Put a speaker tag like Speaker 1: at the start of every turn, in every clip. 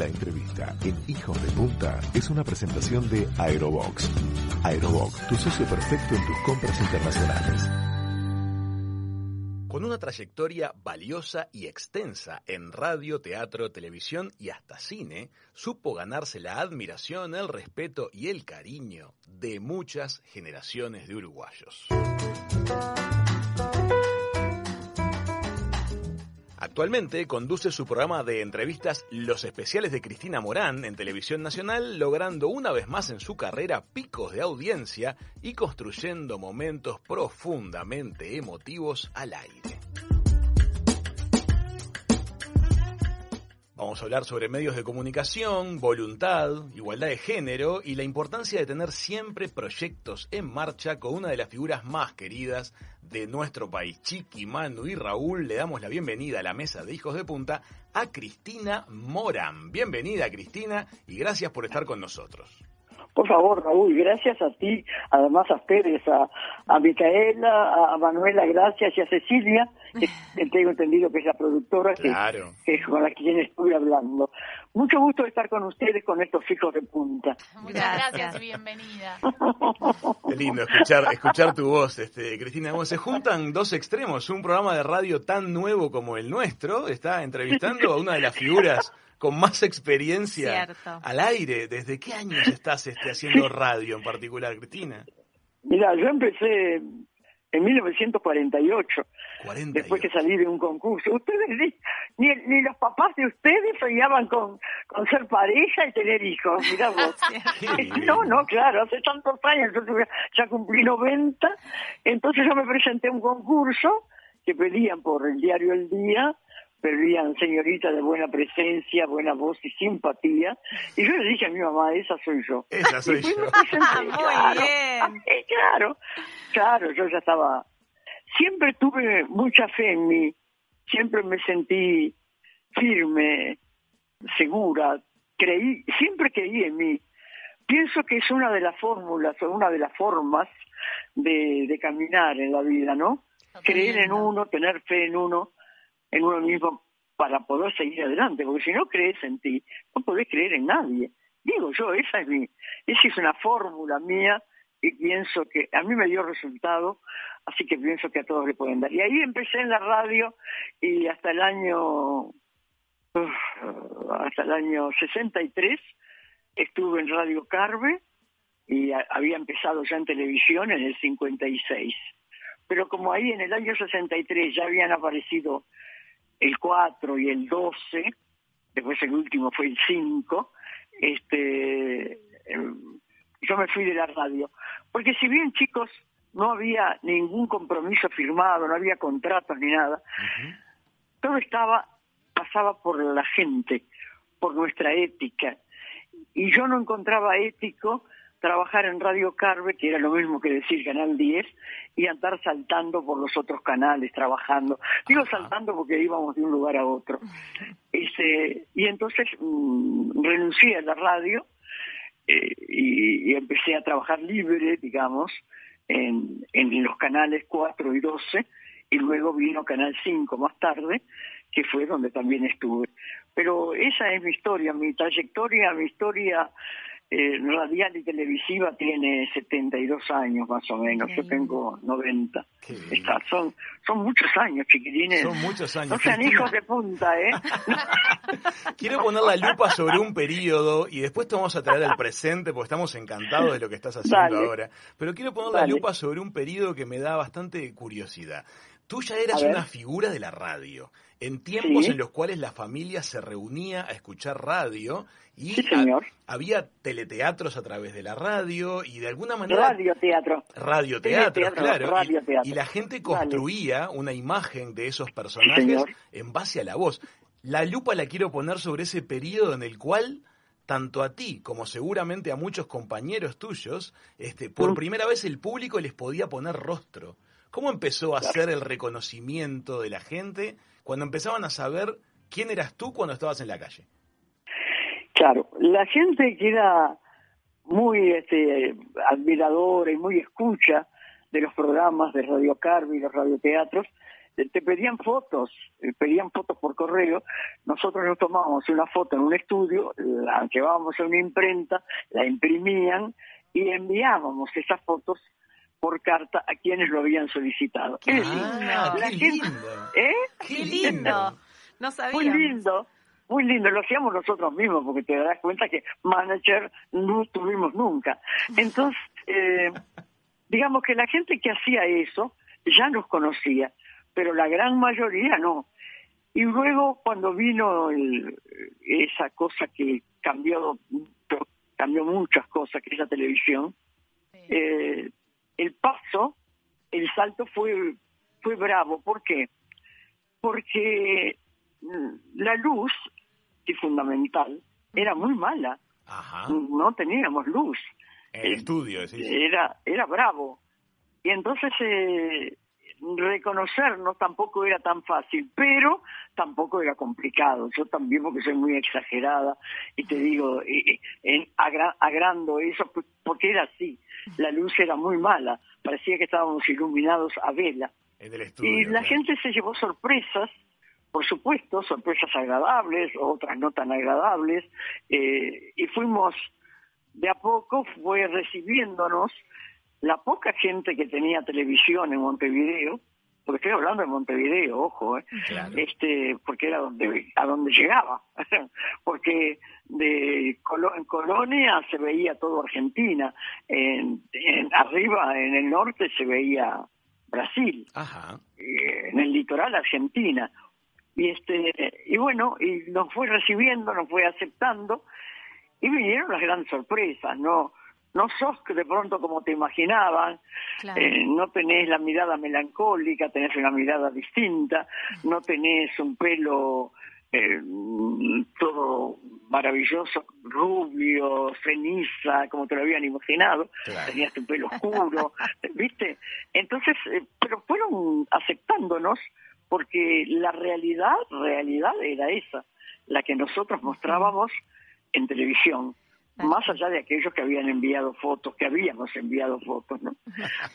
Speaker 1: La entrevista en Hijos de Punta es una presentación de Aerobox. Aerobox, tu socio perfecto en tus compras internacionales.
Speaker 2: Con una trayectoria valiosa y extensa en radio, teatro, televisión y hasta cine, supo ganarse la admiración, el respeto y el cariño de muchas generaciones de uruguayos. Actualmente conduce su programa de entrevistas Los Especiales de Cristina Morán en Televisión Nacional, logrando una vez más en su carrera picos de audiencia y construyendo momentos profundamente emotivos al aire. Vamos a hablar sobre medios de comunicación, voluntad, igualdad de género y la importancia de tener siempre proyectos en marcha con una de las figuras más queridas de nuestro país. Chiqui, Manu y Raúl le damos la bienvenida a la mesa de Hijos de Punta a Cristina Moran. Bienvenida Cristina y gracias por estar con nosotros.
Speaker 3: Por favor, Raúl, gracias a ti, además a ustedes, a, a Micaela, a Manuela, gracias y a Cecilia, que tengo entendido que es la productora que, es con la quien estuve hablando. Mucho gusto estar con ustedes con estos hijos de punta.
Speaker 4: Muchas gracias, bienvenida.
Speaker 2: Qué lindo escuchar, escuchar tu voz, este, Cristina. se juntan dos extremos, un programa de radio tan nuevo como el nuestro, está entrevistando a una de las figuras con más experiencia al aire. ¿Desde qué años estás este, haciendo radio en particular, Cristina?
Speaker 3: Mira, yo empecé en 1948, después que salí de un concurso. Ustedes, ni, ni los papás de ustedes soñaban con, con ser pareja y tener hijos, mira vos. no, no, claro, hace tantos años, yo ya cumplí 90, entonces yo me presenté a un concurso que pedían por el diario El Día, perdían señorita de buena presencia, buena voz y simpatía. Y yo le dije a mi mamá, esa soy yo.
Speaker 2: Esa soy yo.
Speaker 4: Muy bien.
Speaker 3: Claro, claro, yo ya estaba... Siempre tuve mucha fe en mí, siempre me sentí firme, segura, creí, siempre creí en mí. Pienso que es una de las fórmulas o una de las formas de, de caminar en la vida, ¿no? Creer en uno, tener fe en uno en uno mismo para poder seguir adelante, porque si no crees en ti, no podés creer en nadie. Digo yo, esa es mi, esa es una fórmula mía y pienso que a mí me dio resultado, así que pienso que a todos le pueden dar. Y ahí empecé en la radio y hasta el año hasta el año 63 estuve en Radio Carve y había empezado ya en televisión en el 56. Pero como ahí en el año 63 ya habían aparecido el 4 y el 12, después el último fue el 5, este, em, yo me fui de la radio. Porque si bien, chicos, no había ningún compromiso firmado, no había contratos ni nada, todo estaba, pasaba por la gente, por nuestra ética. Y yo no encontraba ético trabajar en Radio Carve, que era lo mismo que decir Canal 10, y andar saltando por los otros canales, trabajando. Digo saltando porque íbamos de un lugar a otro. Este, y entonces mm, renuncié a la radio eh, y, empecé a trabajar libre, digamos, en, en los canales 4 y 12, y luego vino Canal 5 más tarde, que fue donde también estuve. Pero esa es mi historia, mi trayectoria, mi historia eh, radial y televisiva tiene 72 años más o menos, yo tengo 90. Está, son, son muchos años, chiquilines.
Speaker 2: Son muchos años.
Speaker 3: No sean hijos de punta, ¿eh?
Speaker 2: Quiero poner la lupa sobre un periodo y después te vamos a traer al presente porque estamos encantados de lo que estás haciendo ahora. Pero quiero poner la lupa sobre un periodo que me da bastante curiosidad. Tú ya eras una figura de la radio, en tiempos en los cuales la familia se reunía a escuchar radio y había teleteatros a través de la radio y de alguna manera...
Speaker 3: Radioteatro.
Speaker 2: Radioteatro, claro. y, la gente construía una imagen de esos personajes en base a la voz. La lupa la quiero poner sobre ese periodo en el cual tanto a ti como seguramente a muchos compañeros tuyos, este, por mm. primera vez el público les podía poner rostro. ¿Cómo empezó a ser el reconocimiento de la gente cuando empezaban a saber quién eras tú cuando estabas en la calle?
Speaker 3: Claro, la gente que era muy este, admiradora y muy escucha de los programas de Radio Carvi y los radioteatros, te pedían fotos, eh, pedían fotos por correo, nosotros nos tomábamos una foto en un estudio, la llevábamos a una imprenta, la imprimían y enviábamos esas fotos por carta a quienes lo habían solicitado.
Speaker 2: Qué lindo, qué lindo.
Speaker 4: ¿eh? Qué lindo. No sabía.
Speaker 3: Muy lindo. Muy lindo, lo hacíamos nosotros mismos, porque te das cuenta que manager no tuvimos nunca. Entonces, eh, digamos que la gente que hacía eso ya nos conocía, pero la gran mayoría no. Y luego cuando vino esa cosa que cambió, cambió muchas cosas, que es la televisión, eh, el paso, el salto fue, fue bravo. ¿Por qué? Porque mm, la luz fundamental, era muy mala. No teníamos luz.
Speaker 2: El estudio,
Speaker 3: Era, era bravo. Y entonces eh, reconocernos tampoco era tan fácil, pero tampoco era complicado. Yo también, porque soy muy exagerada, y te digo, en, agrando eso, porque era así. La luz era muy mala, parecía que estábamos iluminados a vela. y la gente se llevó sorpresas por supuesto, sorpresas agradables, otras no tan agradables, eh, y fuimos de a poco, fue recibiéndonos la poca gente que tenía televisión en Montevideo, porque estoy hablando de Montevideo, ojo, eh, este, porque era donde, a donde llegaba, porque de en Colonia se veía todo Argentina, en, arriba en el norte se veía Brasil, eh, en el litoral Argentina, y este y bueno y nos fue recibiendo nos fue aceptando y vinieron las grandes sorpresas no no sos de pronto como te imaginaban, eh, no tenés la mirada melancólica, tenés una mirada distinta, no tenés un pelo eh, todo maravilloso, rubio, ceniza, como te lo habían imaginado, tenías tu pelo oscuro, ¿viste? Entonces, eh, pero fueron aceptándonos porque la realidad, realidad era esa, la que nosotros mostrábamos en televisión, más allá de aquellos que habían enviado fotos, que habíamos enviado fotos, ¿no?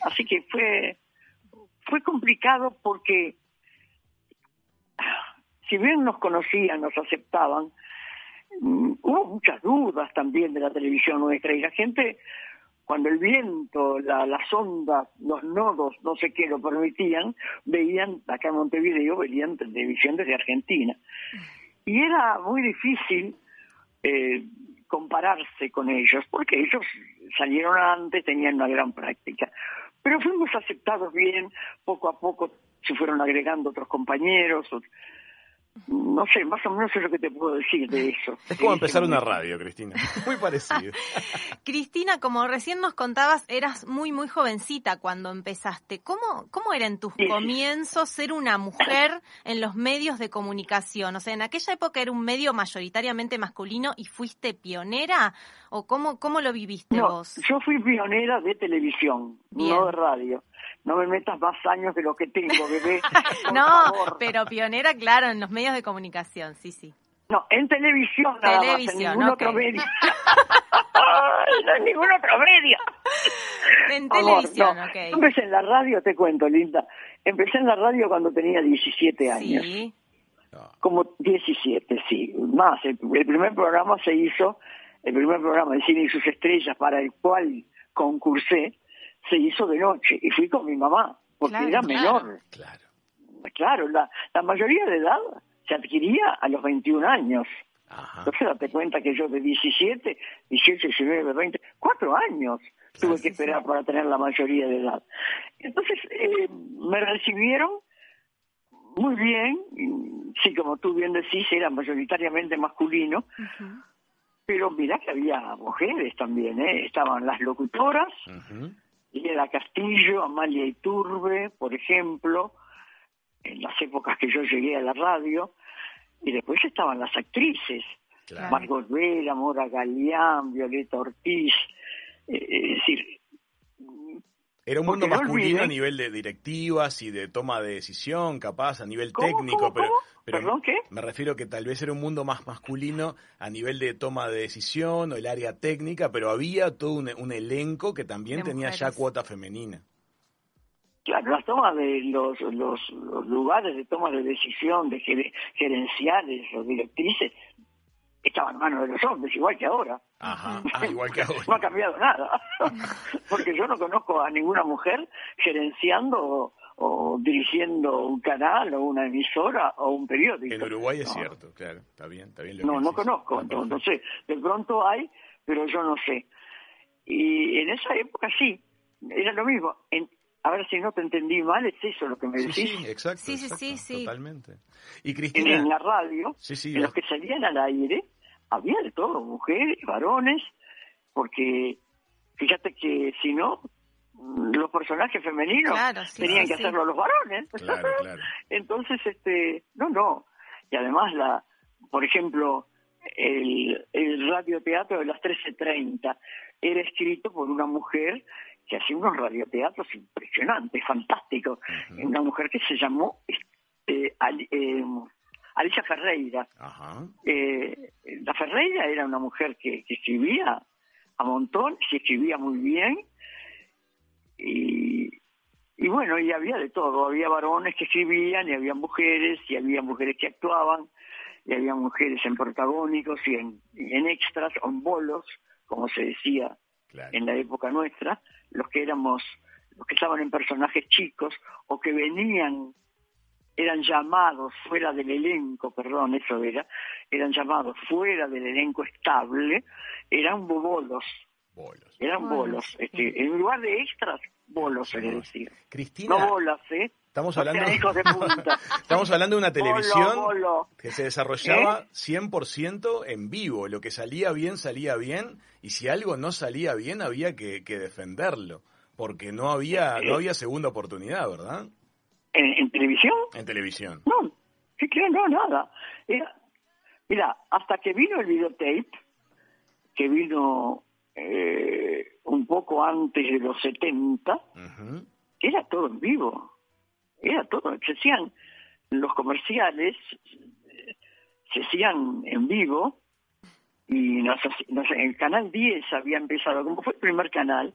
Speaker 3: Así que fue, fue complicado porque si bien nos conocían, nos aceptaban, mm, hubo muchas dudas también de la televisión nuestra y la gente cuando el viento, las ondas, los nodos, no sé qué lo permitían, veían, acá en Montevideo, veían televisión desde Argentina. Y era muy difícil eh, compararse con ellos, porque ellos salieron antes, tenían una gran práctica. Pero fuimos aceptados bien, poco a poco se fueron agregando otros compañeros, no sé, más o menos es lo que te puedo decir de eso.
Speaker 2: Es como empezar una radio, Cristina. Muy parecido.
Speaker 4: Cristina, como recién nos contabas, eras muy, muy jovencita cuando empezaste. ¿Cómo, cómo era en tus comienzos ser una mujer en los medios de comunicación? O sea, en aquella época era un medio mayoritariamente masculino y fuiste pionera. ¿O cómo, cómo lo viviste vos?
Speaker 3: Yo fui pionera de televisión, no de radio no me metas más años de lo que tengo, bebé.
Speaker 4: no, pero pionera, claro, en los medios de comunicación, sí, sí.
Speaker 3: No, en televisión nada televisión, más, en ningún otro medio. no en ningún otro medio.
Speaker 4: En televisión, ok.
Speaker 3: Empecé en la radio, te cuento, Linda. Empecé en la radio cuando tenía 17 años. Sí. Como 17, sí. Más, el, el primer programa se hizo, el primer programa de cine y sus estrellas para el cual concursé, se hizo de noche y fui con mi mamá, porque era menor.
Speaker 2: Claro.
Speaker 3: Claro, la, la mayoría de edad se adquiría a los 21 años. Entonces date cuenta que yo de 17, 18, 19, 20, cuatro años tuve que esperar para tener la mayoría de edad. Entonces eh, me recibieron muy bien, sí, como tú bien decís, era mayoritariamente masculino, pero mira que había mujeres también, ¿eh? estaban las locutoras, Leda Castillo, Amalia Iturbe, por ejemplo, en las épocas que yo llegué a la radio, y después estaban las actrices, Margot Vera, Mora Galeán, Violeta Ortiz, eh, es decir,
Speaker 2: era un mundo masculino a nivel de directivas y de toma de decisión, capaz, a nivel técnico, pero,
Speaker 3: ¿Perdón, qué?
Speaker 2: me refiero que tal vez era un mundo más masculino a nivel de toma de decisión o el área técnica, pero había todo un, elenco que también tenía ya cuota femenina.
Speaker 3: Claro, las tomas de los, los, lugares de toma de decisión, de gerenciales o directrices, estaban en manos de los hombres, igual que ahora.
Speaker 2: Ajá, ah, igual que ahora.
Speaker 3: no ha cambiado nada. Porque yo no conozco a ninguna mujer gerenciando o, dirigiendo un canal o una emisora o un periódico.
Speaker 2: En Uruguay es cierto, claro, está bien, está bien.
Speaker 3: no, no conozco, no, sé. De pronto hay, pero yo no sé. Y en esa época sí, era lo mismo. En, a ver si no te entendí mal, es eso lo que me decís.
Speaker 2: Sí, exacto, sí, sí, sí, totalmente.
Speaker 3: Y Cristina... En, la radio, en los que salían al aire, todo, mujeres, varones, porque fíjate que si no, los personajes femeninos tenían que hacerlo los varones. Entonces, este, no, no. Y además, la, por ejemplo, el, el radioteatro de las 13.30 era escrito por una mujer que hacía unos radioteatros impresionantes, fantásticos. Una mujer que se llamó este, eh, Alicia Ferreira. Eh, la Ferreira era una mujer que, escribía a montón, se escribía muy bien. Y, y bueno, y había de todo. Había varones que escribían, y había mujeres, y había mujeres que actuaban, y había mujeres en protagónicos y en, en extras, o en bolos, como se decía en la época nuestra, los que éramos, los que estaban en personajes chicos o que venían, eran llamados fuera del elenco, perdón, eso era, eran llamados fuera del elenco estable, eran bolos. Bolos. Eran bolos. Este, en lugar de extras, bolos, se le decía.
Speaker 2: Cristina.
Speaker 3: No bolas, ¿eh?
Speaker 2: Estamos hablando, estamos hablando de una televisión que se desarrollaba 100% ¿Eh? en vivo. Lo que salía bien, salía bien. Y si algo no salía bien, había que, defenderlo. Porque no había, no había segunda oportunidad, ¿verdad?
Speaker 3: ¿En, televisión?
Speaker 2: En televisión.
Speaker 3: No, ¿qué No, nada. mira, hasta que vino el videotape, que vino eh, un poco antes de los 70, era todo en vivo era todo, se hacían los comerciales, se hacían en vivo y no sé, el canal 10 había empezado, como fue el primer canal,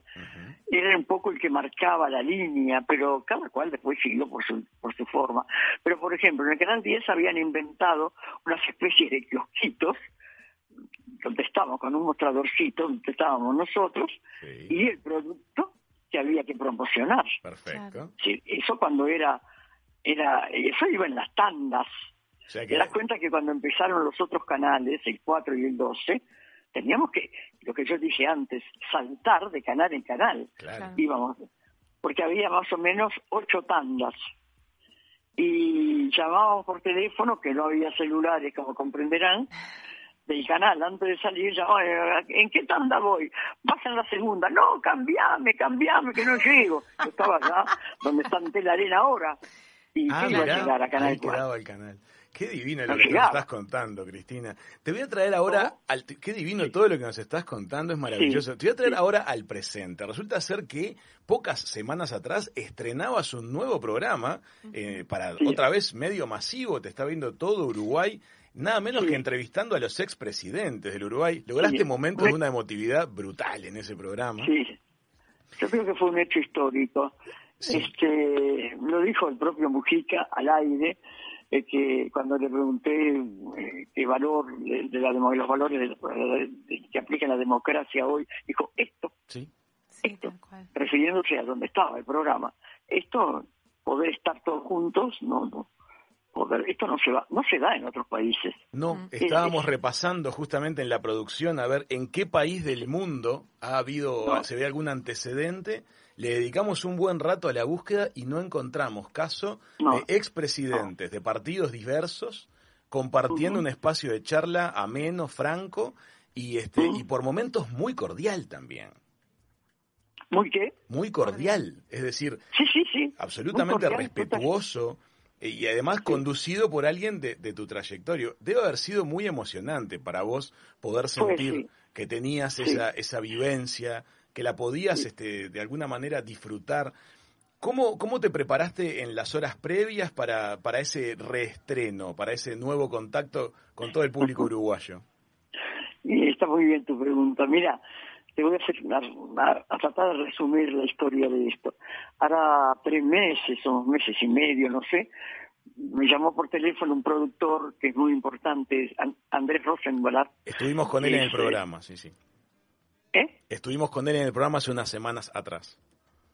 Speaker 3: era un poco el que marcaba la línea, pero cada cual después siguió por su, por su forma. Pero por ejemplo, en el canal 10 habían inventado unas especies de kiosquitos donde estábamos con un mostradorcito, donde estábamos nosotros, y el producto que había que promocionar.
Speaker 2: Perfecto.
Speaker 3: Sí, eso cuando era, era, eso iba en las tandas. Te das cuenta que cuando empezaron los otros canales, el 4 y el 12, teníamos que, lo que yo dije antes, saltar de canal en canal. Claro. Íbamos, porque había más o menos ocho tandas. Y llamábamos por teléfono, que no había celulares, como comprenderán, del canal antes de salir, ya, ¿en qué tanda voy? Vas en la segunda, no, cambiame, cambiame, que no llego. Yo estaba acá, donde está en la arena ahora, y
Speaker 2: ah, iba a llegar a Canal 4. el canal. Qué divino lo que nos estás contando, Cristina. Te voy a traer ahora, al, qué divino todo lo que nos estás contando, es maravilloso. Te voy a traer ahora al presente. Resulta ser que pocas semanas atrás estrenabas un nuevo programa eh, para otra vez medio masivo, te está viendo todo Uruguay nada menos que entrevistando a los expresidentes del Uruguay. Lograste momentos de una emotividad brutal en ese programa.
Speaker 3: Sí, yo creo que fue un hecho histórico. Este, lo dijo el propio Mujica al aire, eh, que cuando le pregunté eh, qué valor de, la, los valores que aplica la democracia hoy, dijo esto, sí. esto, refiriéndose a donde estaba el programa. Esto, poder estar todos juntos, no, no, esto no se va, no se da en otros países.
Speaker 2: No, estábamos repasando justamente en la producción a ver en qué país del mundo ha habido, se ve algún antecedente. Le dedicamos un buen rato a la búsqueda y no encontramos caso de expresidentes de partidos diversos compartiendo un espacio de charla ameno, franco y este y por momentos muy cordial también.
Speaker 3: ¿Muy qué?
Speaker 2: Muy cordial, es decir,
Speaker 3: sí, sí, sí.
Speaker 2: absolutamente respetuoso y además conducido por alguien de, tu trayectoria. Debe haber sido muy emocionante para vos poder pues sentir que tenías esa, esa vivencia, que la podías este, de alguna manera disfrutar. ¿Cómo, ¿Cómo te preparaste en las horas previas para, para ese reestreno, para ese nuevo contacto con todo el público uruguayo?
Speaker 3: Está muy bien tu pregunta. Mira, te voy a, hacer a, tratar de resumir la historia de esto. Ahora tres meses o meses y medio, no sé, me llamó por teléfono un productor que es muy importante, Andrés Rosenblatt.
Speaker 2: Estuvimos con él en el programa, sí, sí.
Speaker 3: ¿Eh?
Speaker 2: Estuvimos con él en el programa hace unas semanas atrás.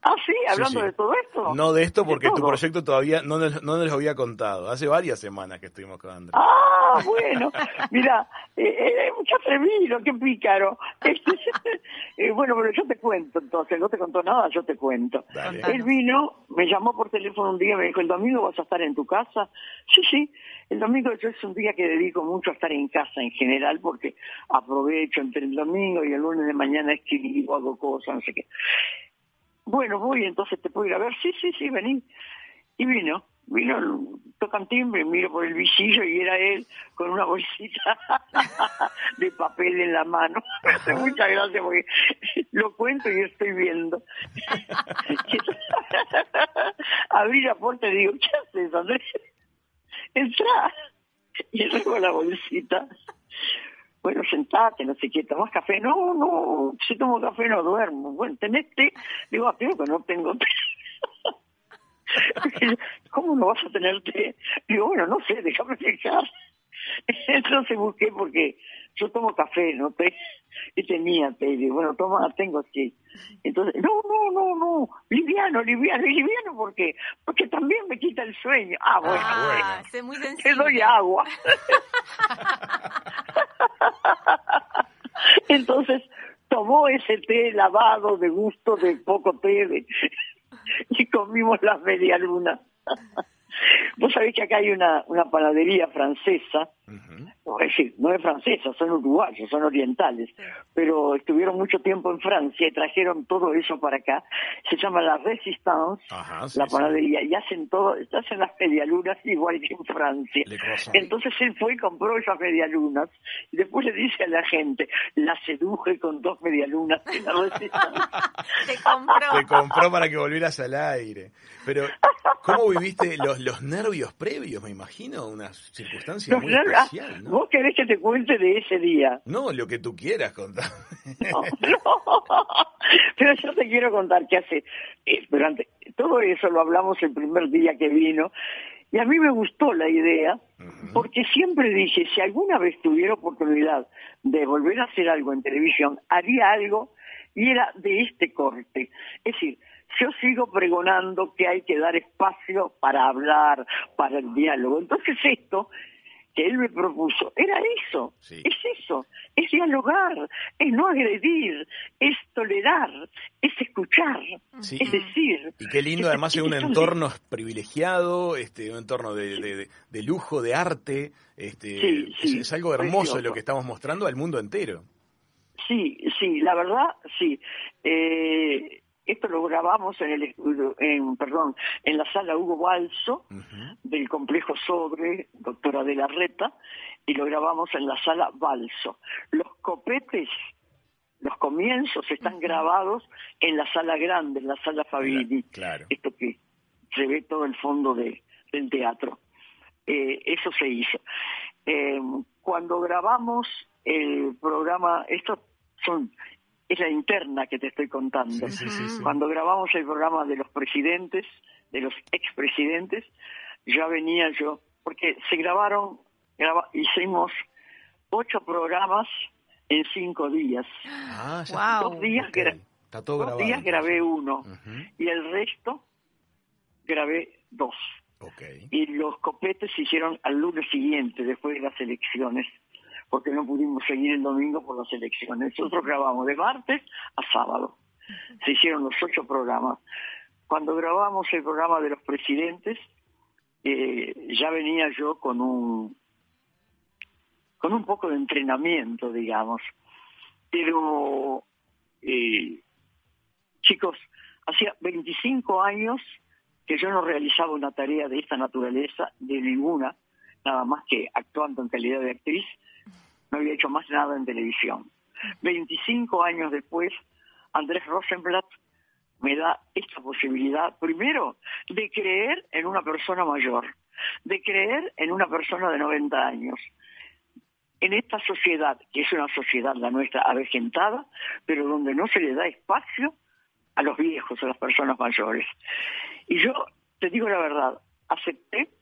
Speaker 3: Ah, sí, hablando de todo esto.
Speaker 2: No de esto porque tu proyecto todavía no nos, no nos lo había contado. Hace varias semanas que estuvimos con Andrés.
Speaker 3: Ah, bueno. Mira, eh, eh, mucho atrevido, qué pícaro. eh, bueno, pero yo te cuento entonces, no te contó nada, yo te cuento. Él vino, me llamó por teléfono un día, me dijo, ¿el domingo vas a estar en tu casa? Sí, sí. El domingo yo es un día que dedico mucho a estar en casa en general porque aprovecho entre el domingo y el lunes de mañana escribo, hago cosas, no sé qué. Bueno, voy, entonces te puedo ir a ver. Sí, sí, sí, vení. Y vino, vino, tocan timbre, miro por el visillo y era él con una bolsita de papel en la mano. Muchas gracias porque lo cuento y estoy viendo. Abrí la puerta y digo, ¿qué haces, Andrés? Entra. Y con la bolsita bueno, sentate, no sé qué, ¿tomas café? No, no, si tomo café no duermo. Bueno, ¿tenés té? Digo, ah, creo que no tengo té. ¿Cómo no vas a tener té? Digo, bueno, no sé, déjame fijar. Entonces busqué porque yo tomo café, no té, y tenía té, y digo, bueno, toma, tengo sí. Entonces, no, no, no, no, liviano, liviano, y liviano porque porque también me quita el sueño. Ah, bueno, ah,
Speaker 4: bueno. Muy
Speaker 3: te doy agua. Entonces, tomó ese té lavado de gusto de poco té y comimos las medialunas. Vos sabés que acá hay una, una panadería francesa, es decir, no es francesa, son uruguayos, son orientales, pero estuvieron mucho tiempo en Francia y trajeron todo eso para acá. Se llama La Resistance, la panadería, y hacen todo, hacen las medialunas igual que en Francia. Entonces él fue y compró esas medialunas y después le dice a la gente, la seduje con dos medialunas en La Resistance.
Speaker 4: Te compró.
Speaker 2: Te compró para que volvieras al aire. Pero, ¿cómo viviste los los nervios previos, me imagino, una circunstancia muy especial, ¿no?
Speaker 3: ¿Vos querés que te cuente de ese día?
Speaker 2: No, lo que tú quieras contar.
Speaker 3: No, Pero yo te quiero contar qué hace. Eh, durante todo eso lo hablamos el primer día que vino. Y a mí me gustó la idea, porque siempre dije, si alguna vez tuviera oportunidad de volver a hacer algo en televisión, haría algo y era de este corte. Es decir, yo sigo pregonando que hay que dar espacio para hablar, para el diálogo. Entonces esto que él me propuso era eso, es eso, es dialogar, es no agredir, es tolerar, es escuchar, es decir.
Speaker 2: Y qué lindo además en un entorno privilegiado, este, un entorno de, de, lujo, de arte, este, es, algo hermoso lo que estamos mostrando al mundo entero.
Speaker 3: Sí, sí, la verdad, sí. Eh, esto lo grabamos en el en perdón en la sala Hugo Balso del complejo Sobre doctora de la Reta y lo grabamos en la sala Balso. Los copetes los comienzos están grabados en la sala grande en la sala Fabini
Speaker 2: claro.
Speaker 3: esto que se ve todo el fondo de, del teatro. Eh, eso se hizo. Eh, cuando grabamos el programa estos son es la interna que te estoy contando. Cuando grabamos el programa de los presidentes, de los expresidentes, ya venía yo, porque se grabaron, hicimos ocho programas en cinco días.
Speaker 2: Ah,
Speaker 3: Dos días, días grabé uno y el resto grabé dos. Y los copetes se hicieron al lunes siguiente, después de las elecciones porque no pudimos seguir el domingo por las elecciones. Nosotros grabamos de martes a sábado. Se hicieron los ocho programas. Cuando grabamos el programa de los presidentes, eh, ya venía yo con un con un poco de entrenamiento, digamos. Pero, eh, chicos, hacía 25 años que yo no realizaba una tarea de esta naturaleza, de ninguna, nada más que actuando en calidad de actriz, no había hecho más nada en televisión. 25 años después, Andrés Rosenblatt me da esta posibilidad, primero, de creer en una persona mayor, de creer en una persona de 90 años, en esta sociedad, que es una sociedad la nuestra avejentada, pero donde no se le da espacio a los viejos, a las personas mayores. Y yo te digo la verdad, acepté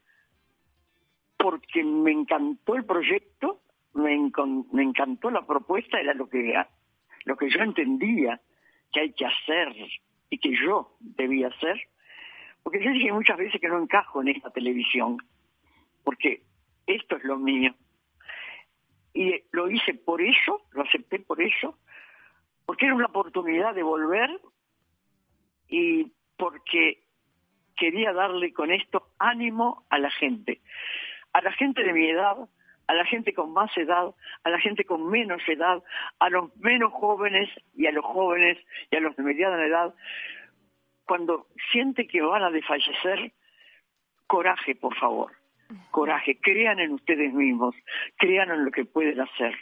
Speaker 3: porque me encantó el proyecto, me, encantó la propuesta, era lo que, lo que yo entendía que hay que hacer y que yo debía hacer, porque yo dije muchas veces que no encajo en esta televisión, porque esto es lo mío. Y lo hice por eso, lo acepté por eso, porque era una oportunidad de volver y porque quería darle con esto ánimo a la gente, a la gente de mi edad, a la gente con más edad, a la gente con menos edad, a los menos jóvenes y a los jóvenes y a los de mediana edad, cuando siente que van a desfallecer, coraje, por favor, coraje, crean en ustedes mismos, crean en lo que pueden hacer,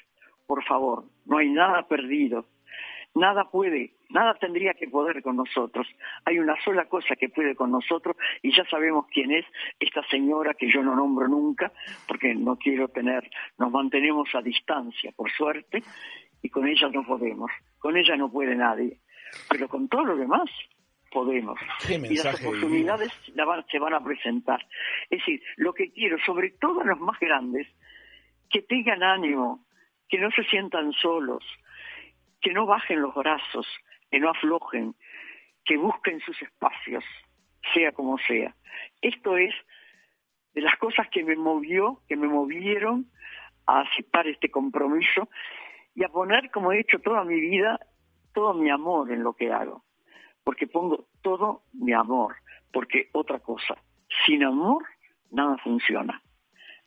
Speaker 3: por favor, no hay nada perdido, nada puede, nada tendría que poder con nosotros. Hay una sola cosa que puede con nosotros y ya sabemos quién es esta señora que yo no nombro nunca porque no quiero tener, nos mantenemos a distancia, por suerte, y con ella no podemos, con ella no puede nadie, pero con todo lo demás podemos. y las oportunidades se van a presentar. Es decir, lo que quiero, sobre todo a los más grandes, que tengan ánimo, que no se sientan solos, que no bajen los brazos, que no aflojen, que busquen sus espacios, sea como sea. Esto es de las cosas que me movió, que me movieron a aceptar este compromiso y a poner, como he hecho toda mi vida, todo mi amor en lo que hago. Porque pongo todo mi amor, porque otra cosa, sin amor nada funciona.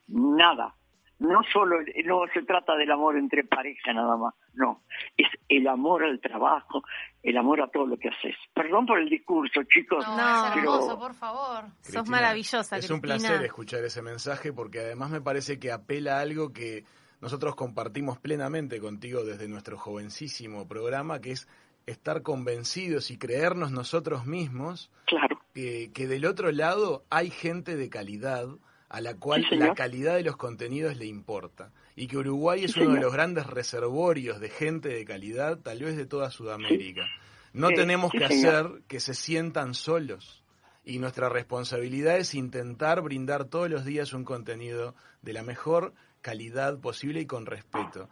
Speaker 3: Nada no solo no se trata del amor entre pareja nada más, no, es el amor al trabajo, el amor a todo lo que haces. Perdón por el discurso, chicos.
Speaker 4: No, hermoso, por favor. Sos maravillosa,
Speaker 2: Es un placer escuchar ese mensaje porque además me parece que apela a algo que nosotros compartimos plenamente contigo desde nuestro jovencísimo programa, que es estar convencidos y creernos nosotros mismos
Speaker 3: claro.
Speaker 2: que, que del otro lado hay gente de calidad a la cual la calidad de los contenidos le importa. Y que Uruguay es uno de los grandes reservorios de gente de calidad, tal vez de toda Sudamérica. No tenemos que hacer que se sientan solos. Y nuestra responsabilidad es intentar brindar todos los días un contenido de la mejor calidad posible y con respeto.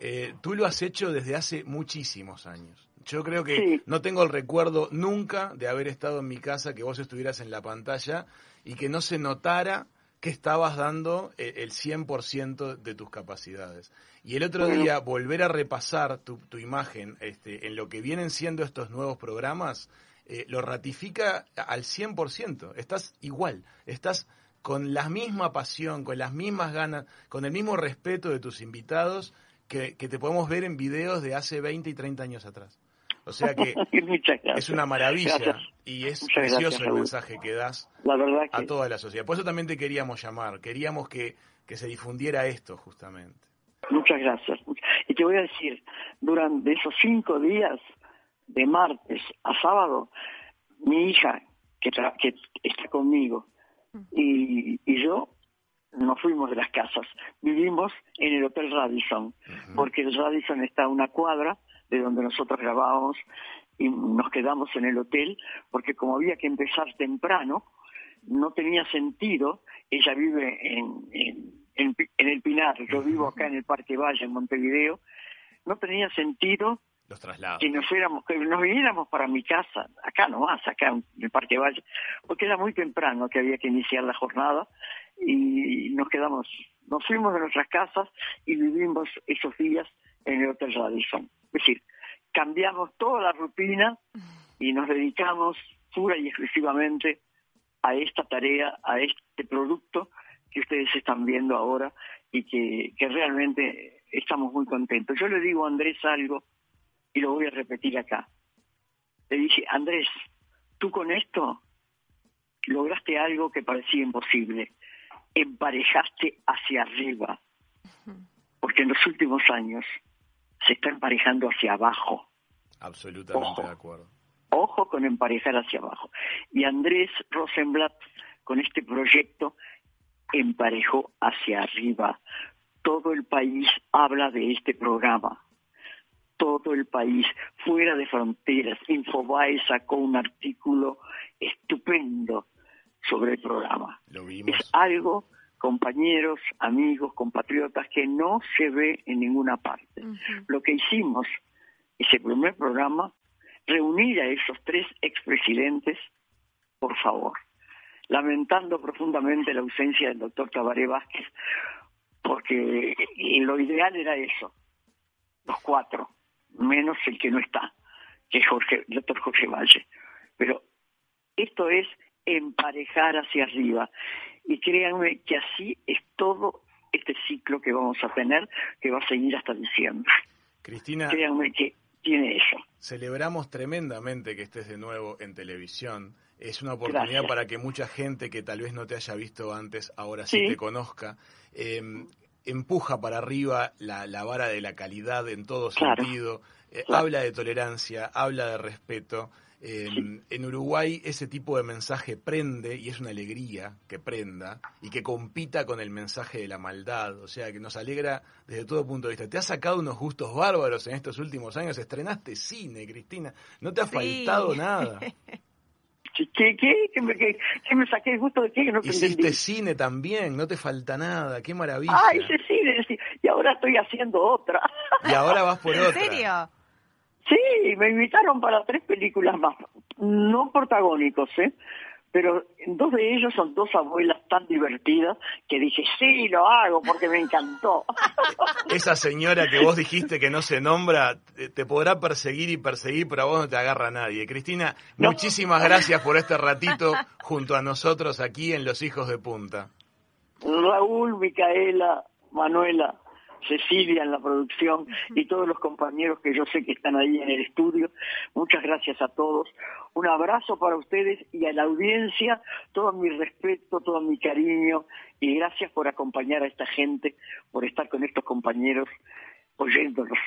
Speaker 2: Eh, tú lo has hecho desde hace muchísimos años. Yo creo que no tengo el recuerdo nunca de haber estado en mi casa, que vos estuvieras en la pantalla y que no se notara que estabas dando eh, el 100% de tus capacidades. Y el otro día volver a repasar tu, tu, imagen este, en lo que vienen siendo estos nuevos programas, eh, lo ratifica al 100%. Estás igual, estás con la misma pasión, con las mismas ganas, con el mismo respeto de tus invitados que, que te podemos ver en videos de hace 20 y 30 años atrás. O sea que es una maravilla y es precioso el mensaje que das a toda la sociedad. Por eso también te queríamos llamar, queríamos que, que se difundiera esto justamente.
Speaker 3: Muchas gracias. Y te voy a decir, durante esos cinco días, de martes a sábado, mi hija, que, que está conmigo, y, y yo nos fuimos de las casas. Vivimos en el Hotel Radisson, porque el Radisson está a una cuadra de donde nosotros grabábamos y nos quedamos en el hotel porque como había que empezar temprano, no tenía sentido, ella vive en, en, en, el Pinar, yo vivo acá en el Parque Valle, en Montevideo, no tenía sentido que nos fuéramos, que nos viniéramos para mi casa, acá nomás, acá en el Parque Valle, porque era muy temprano que había que iniciar la jornada y nos quedamos, nos fuimos de nuestras casas y vivimos esos días en el Hotel Radisson. Es decir, cambiamos toda la rutina y nos dedicamos pura y exclusivamente a esta tarea, a este producto que ustedes están viendo ahora y que, que realmente estamos muy contentos. Yo le digo a Andrés algo y lo voy a repetir acá. Le dije, Andrés, tú con esto lograste algo que parecía imposible. Emparejaste hacia arriba. Porque en los últimos años se está emparejando hacia abajo.
Speaker 2: Absolutamente de acuerdo.
Speaker 3: Ojo con emparejar hacia abajo. Y Andrés Rosenblatt, con este proyecto, emparejó hacia arriba todo el país habla de este programa. Todo el país, fuera de fronteras. Infobae sacó un artículo estupendo sobre el programa. Es algo, compañeros, amigos, compatriotas, que no se ve en ninguna parte. Lo que hicimos, ese primer programa, reunir a esos tres expresidentes, por favor, lamentando profundamente la ausencia del doctor Tabaré Vázquez, porque lo ideal era eso, los cuatro, menos el que no está, que es Jorge, el doctor Jorge Valle. Pero esto es emparejar hacia arriba. Y créanme que así es todo este ciclo que vamos a tener, que va a seguir hasta diciembre.
Speaker 2: Cristina.
Speaker 3: Créanme que tiene eso.
Speaker 2: Celebramos tremendamente que estés de nuevo en televisión. Es una oportunidad para que mucha gente que tal vez no te haya visto antes, ahora sí, te conozca. Em, empuja para arriba la, vara de la calidad en todo sentido. Eh, habla de tolerancia, habla de respeto. Em, en Uruguay ese tipo de mensaje prende y es una alegría que prenda y que compita con el mensaje de la maldad, o sea que nos alegra desde todo punto de vista. Te has sacado unos gustos bárbaros en estos últimos años, estrenaste cine, Cristina, no te ha faltado nada.
Speaker 3: ¿Qué, qué, qué, me, me saqué el gusto de qué? no
Speaker 2: Hiciste cine también, no te falta nada, qué maravilla.
Speaker 3: Ah, hice cine, y ahora estoy haciendo otra.
Speaker 2: Y ahora vas por otra.
Speaker 4: ¿En serio?
Speaker 3: Sí, me invitaron para tres películas más, no protagónicos, ¿eh? Pero dos de ellos son dos abuelas tan divertidas que dije, sí, lo hago porque me encantó.
Speaker 2: Esa señora que vos dijiste que no se nombra, te podrá perseguir y perseguir, pero a vos no te agarra nadie. Cristina, muchísimas gracias por este ratito junto a nosotros aquí en Los Hijos de Punta.
Speaker 3: Raúl, Micaela, Manuela, Cecilia en la producción y todos los compañeros que yo sé que están ahí en el estudio. Muchas gracias a todos. Un abrazo para ustedes y a la audiencia. Todo mi respeto, todo mi cariño y gracias por acompañar a esta gente, por estar con estos compañeros oyéndolos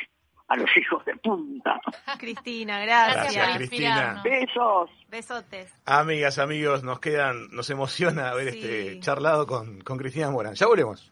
Speaker 3: a los hijos de punta.
Speaker 4: Cristina, gracias.
Speaker 2: Gracias, Cristina.
Speaker 3: Besos.
Speaker 4: Besotes.
Speaker 2: Amigas, amigos, nos quedan, nos emociona haber este charlado con, con Cristina Morán. Ya volvemos.